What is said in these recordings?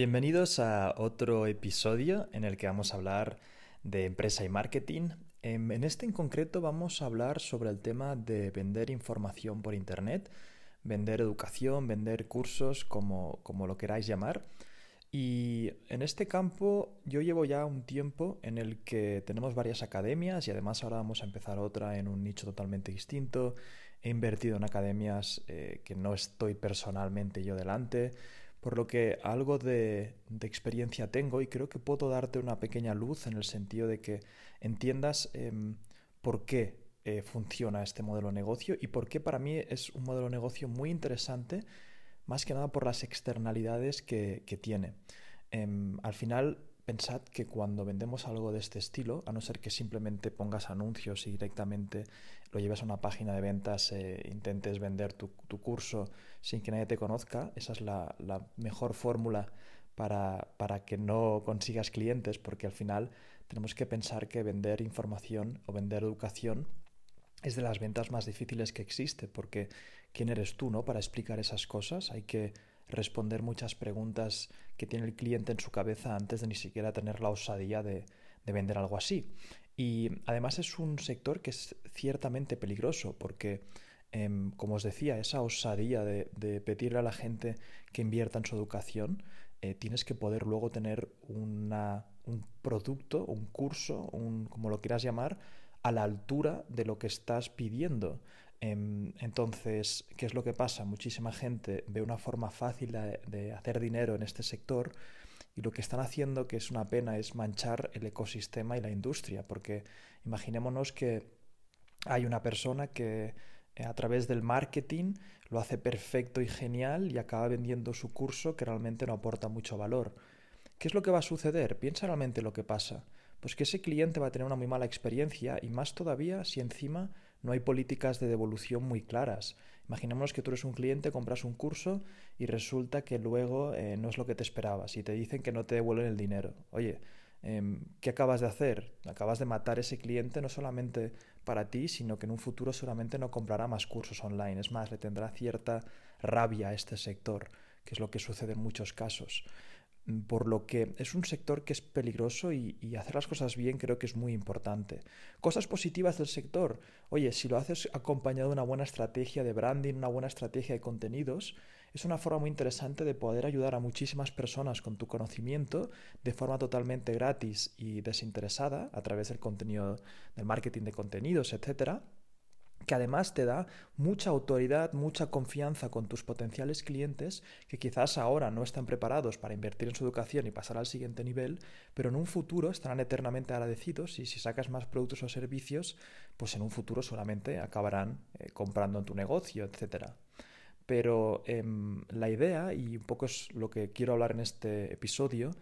Bienvenidos a otro episodio en el que vamos a hablar de empresa y marketing. Em, en este en concreto vamos a hablar sobre el tema de vender información por Internet, vender educación, vender cursos, como, como lo queráis llamar. Y en este campo yo llevo ya un tiempo en el que tenemos varias academias y además ahora vamos a empezar otra en un nicho totalmente distinto. He invertido en academias eh, que no estoy personalmente yo delante por lo que algo de, experiencia tengo y creo que puedo darte una pequeña luz en el sentido de que entiendas em, por qué eh, funciona este modelo de negocio y por qué para mí es un modelo de negocio muy interesante, más que nada por las externalidades que, tiene. Em, al final, pensad que cuando vendemos algo de este estilo, a no ser que simplemente pongas anuncios y directamente lo lleves a una página de ventas, e intentes vender tu, curso sin que nadie te conozca, esa es la, mejor fórmula para, para, que no consigas clientes, porque al final tenemos que pensar que vender información o vender educación es de las ventas más difíciles que existe, porque ¿quién eres tú no? para explicar esas cosas? Hay que responder muchas preguntas que tiene el cliente en su cabeza antes de ni siquiera tener la osadía de vender algo así. Y además es un sector que es ciertamente peligroso porque, em, como os decía, esa osadía de, pedirle a la gente que invierta en su educación, eh, tienes que poder luego tener un producto, un curso, un, como lo quieras llamar, a la altura de lo que estás pidiendo. Em, entonces, ¿qué es lo que pasa? Muchísima gente ve una forma fácil de hacer dinero en este sector y lo que están haciendo, que es una pena, es manchar el ecosistema y la industria, porque imaginémonos que hay una persona que eh, a través del marketing lo hace perfecto y genial y acaba vendiendo su curso que realmente no aporta mucho valor. ¿Qué es lo que va a suceder? Piensa realmente lo que pasa. Pues que ese cliente va a tener una muy mala experiencia y más todavía si encima no hay políticas de devolución muy claras. Imaginemos que tú eres un cliente, compras un curso y resulta que luego eh, no es lo que te esperabas y te dicen que no te devuelven el dinero. Oye, em, ¿qué acabas de hacer? Acabas de matar ese cliente no solamente para ti, sino que en un futuro seguramente no comprará más cursos online. Es más, le tendrá cierta rabia a este sector, que es lo que sucede en muchos casos por lo que es un sector que es peligroso y, hacer las cosas bien creo que es muy importante. Cosas positivas del sector. Oye, si lo haces acompañado de una buena estrategia de branding, una buena estrategia de contenidos, es una forma muy interesante de poder ayudar a muchísimas personas con tu conocimiento de forma totalmente gratis y desinteresada a través del contenido, del marketing de contenidos, etcétera que además te da mucha autoridad, mucha confianza con tus potenciales clientes que quizás ahora no están preparados para invertir en su educación y pasar al siguiente nivel, pero en un futuro estarán eternamente agradecidos y si sacas más productos o servicios, pues en un futuro solamente acabarán eh, comprando en tu negocio, etc. Pero em, la idea, y un poco es lo que quiero hablar en este episodio,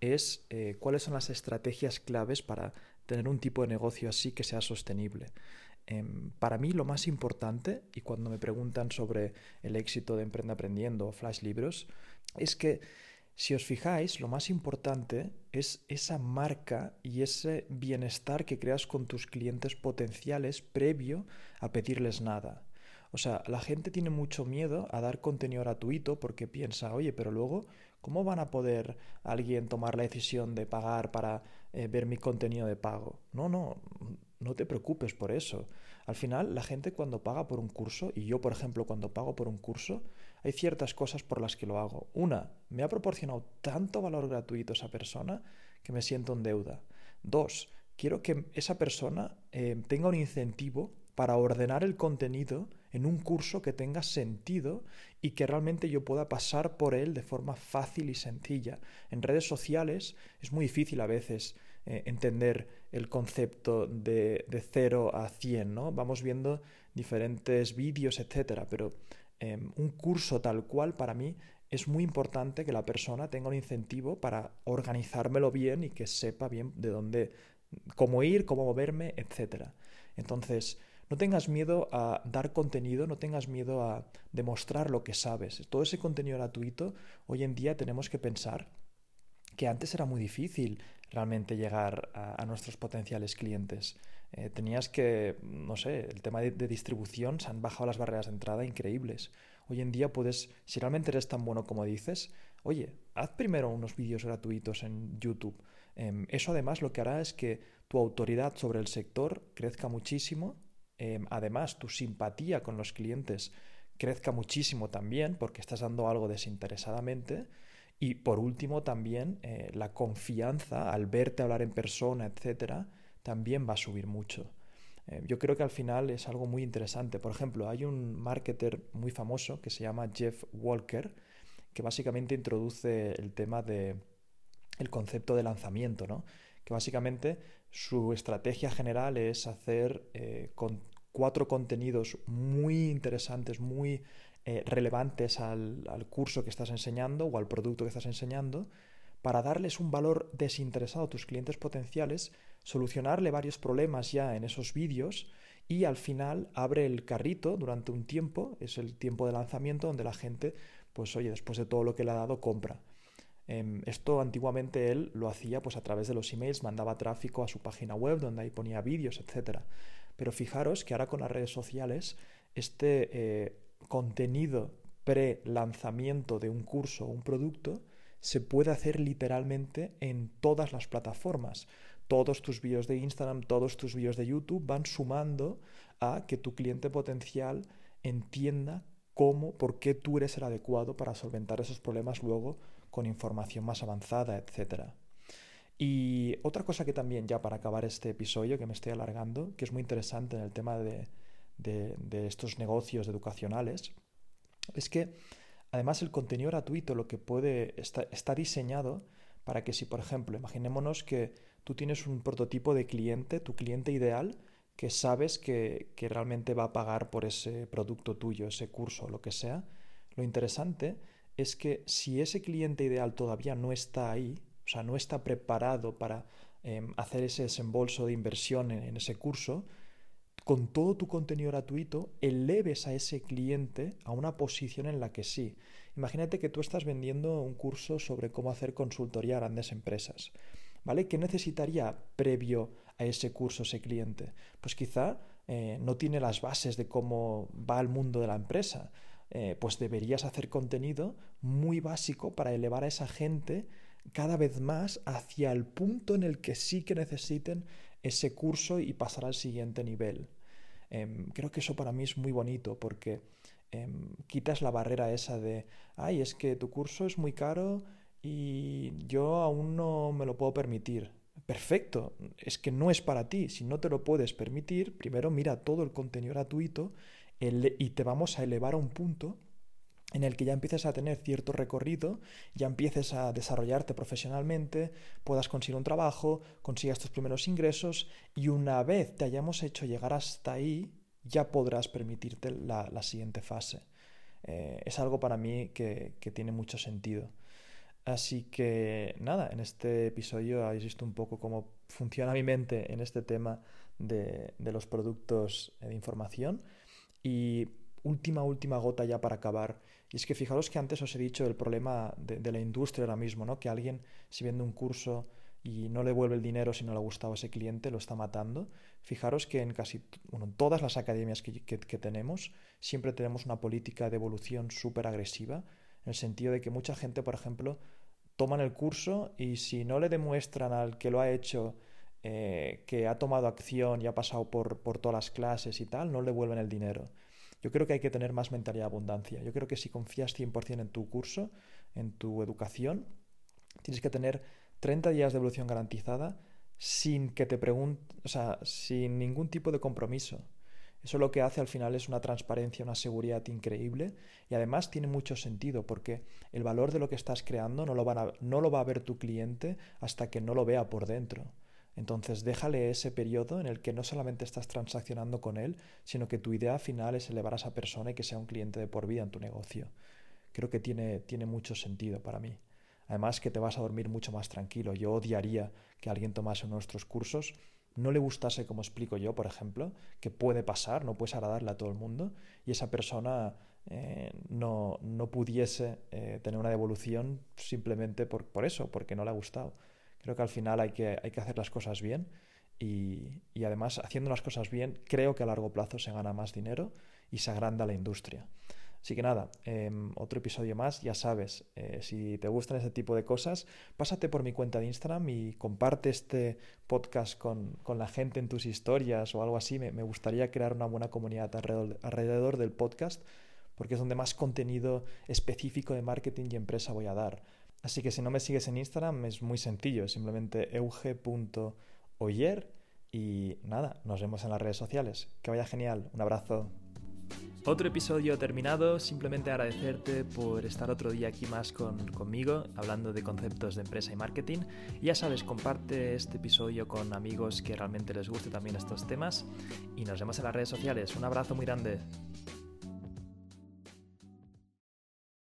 es eh, cuáles son las estrategias claves para tener un tipo de negocio así que sea sostenible. Em, para mí lo más importante, y cuando me preguntan sobre el éxito de Emprende Aprendiendo o Flash Libros, es que si os fijáis, lo más importante es esa marca y ese bienestar que creas con tus clientes potenciales previo a pedirles nada. O sea, la gente tiene mucho miedo a dar contenido gratuito porque piensa, oye, pero luego, ¿cómo van a poder alguien tomar la decisión de pagar para eh, ver mi contenido de pago? No, no, no te preocupes por eso. Al final, la gente cuando paga por un curso, y yo por ejemplo cuando pago por un curso, hay ciertas cosas por las que lo hago. Una, me ha proporcionado tanto valor gratuito esa persona que me siento en deuda. Dos, quiero que esa persona eh, tenga un incentivo para ordenar el contenido en un curso que tenga sentido y que realmente yo pueda pasar por él de forma fácil y sencilla. En redes sociales es muy difícil a veces eh, entender el concepto de, de 0 a 100, ¿no? Vamos viendo diferentes vídeos, etcétera, pero em, un curso tal cual para mí es muy importante que la persona tenga un incentivo para organizármelo bien y que sepa bien de dónde, cómo ir, cómo moverme, etcétera. Entonces, no tengas miedo a dar contenido, no tengas miedo a demostrar lo que sabes. Todo ese contenido gratuito, hoy en día tenemos que pensar que antes era muy difícil realmente llegar a, nuestros potenciales clientes. Eh, tenías que, no sé, el tema de, distribución, se han bajado las barreras de entrada increíbles. Hoy en día puedes, si realmente eres tan bueno como dices, oye, haz primero unos vídeos gratuitos en YouTube. Em, eso además lo que hará es que tu autoridad sobre el sector crezca muchísimo. Em, además, tu simpatía con los clientes crezca muchísimo también porque estás dando algo desinteresadamente. Y por último, también eh, la confianza al verte hablar en persona, etcétera, también va a subir mucho. Eh, yo creo que al final es algo muy interesante. Por ejemplo, hay un marketer muy famoso que se llama Jeff Walker, que básicamente introduce el tema de el concepto de lanzamiento, ¿no? Que básicamente su estrategia general es hacer eh, con cuatro contenidos muy interesantes, muy eh, relevantes al, curso que estás enseñando o al producto que estás enseñando, para darles un valor desinteresado a tus clientes potenciales, solucionarle varios problemas ya en esos vídeos y al final abre el carrito durante un tiempo, es el tiempo de lanzamiento donde la gente, pues oye, después de todo lo que le ha dado, compra. Em, esto antiguamente él lo hacía pues a través de los emails, mandaba tráfico a su página web donde ahí ponía vídeos, etc. Pero fijaros que ahora con las redes sociales este eh, contenido pre-lanzamiento de un curso o un producto se puede hacer literalmente en todas las plataformas. Todos tus vídeos de Instagram, todos tus vídeos de YouTube van sumando a que tu cliente potencial entienda cómo, por qué tú eres el adecuado para solventar esos problemas luego con información más avanzada, etc. Y otra cosa que también, ya para acabar este episodio, que me estoy alargando, que es muy interesante en el tema de, de estos negocios educacionales, es que Además, el contenido gratuito lo que puede está, diseñado para que si, por ejemplo, imaginémonos que tú tienes un prototipo de cliente, tu cliente ideal, que sabes que, que realmente va a pagar por ese producto tuyo, ese curso, lo que sea, lo interesante es que si ese cliente ideal todavía no está ahí, o sea, no está preparado para em, hacer ese desembolso de inversión en, ese curso, con todo tu contenido gratuito, eleves a ese cliente a una posición en la que sí. Imagínate que tú estás vendiendo un curso sobre cómo hacer consultoría a grandes empresas. ¿Vale? ¿Qué necesitaría previo a ese curso ese cliente? Pues quizá eh, no tiene las bases de cómo va el mundo de la empresa. Eh, pues deberías hacer contenido muy básico para elevar a esa gente cada vez más hacia el punto en el que sí que necesiten ese curso y pasar al siguiente nivel. Em, creo que eso para mí es muy bonito porque em, quitas la barrera esa de, ay, es que tu curso es muy caro y yo aún no me lo puedo permitir. Perfecto, es que no es para ti. Si no te lo puedes permitir, primero mira todo el contenido gratuito y te vamos a elevar a un punto en el que ya empieces a tener cierto recorrido, ya empieces a desarrollarte profesionalmente, puedas conseguir un trabajo, consigas tus primeros ingresos y una vez te hayamos hecho llegar hasta ahí, ya podrás permitirte la, siguiente fase. Eh, es algo para mí que, tiene mucho sentido. Así que nada, en este episodio habéis visto un poco cómo funciona mi mente en este tema de, de los productos de información. Y última, última gota ya para acabar y es que fijaros que antes os he dicho el problema de, la industria ahora mismo, ¿no? Que alguien, si vende un curso y no le devuelve el dinero si no le ha gustado a ese cliente, lo está matando. Fijaros que en casi bueno, todas las academias que, que, tenemos siempre tenemos una política de evolución súper agresiva, en el sentido de que mucha gente, por ejemplo, toman el curso y si no le demuestran al que lo ha hecho eh, que ha tomado acción y ha pasado por, por todas las clases y tal, no le devuelven el dinero. Yo creo que hay que tener más mentalidad de abundancia. Yo creo que si confías 100% en tu curso, en tu educación, tienes que tener 30 días de evolución garantizada sin que te pregunte, o sea, sin ningún tipo de compromiso. Eso lo que hace al final es una transparencia, una seguridad increíble y además tiene mucho sentido porque el valor de lo que estás creando no lo, no lo va a ver tu cliente hasta que no lo vea por dentro. Entonces déjale ese periodo en el que no solamente estás transaccionando con él, sino que tu idea final es elevar a esa persona y que sea un cliente de por vida en tu negocio. Creo que tiene, tiene mucho sentido para mí. Además que te vas a dormir mucho más tranquilo. Yo odiaría que alguien tomase nuestros cursos, no le gustase como explico yo, por ejemplo, que puede pasar, no puedes agradarle a todo el mundo, y esa persona eh, no, no, pudiese eh, tener una devolución simplemente por, por eso, porque no le ha gustado. Creo que al final hay que, hay que hacer las cosas bien y, y, además haciendo las cosas bien creo que a largo plazo se gana más dinero y se agranda la industria. Así que nada, em, otro episodio más, ya sabes, eh, si te gustan ese tipo de cosas, pásate por mi cuenta de Instagram y comparte este podcast con, la gente en tus historias o algo así. Me, gustaría crear una buena comunidad alrededor del podcast porque es donde más contenido específico de marketing y empresa voy a dar. Así que si no me sigues en Instagram es muy sencillo, simplemente euge.oyer y nada, nos vemos en las redes sociales. Que vaya genial, un abrazo. Otro episodio terminado, simplemente agradecerte por estar otro día aquí más conmigo, hablando de conceptos de empresa y marketing. Ya sabes, comparte este episodio con amigos que realmente les guste también estos temas y nos vemos en las redes sociales. Un abrazo muy grande.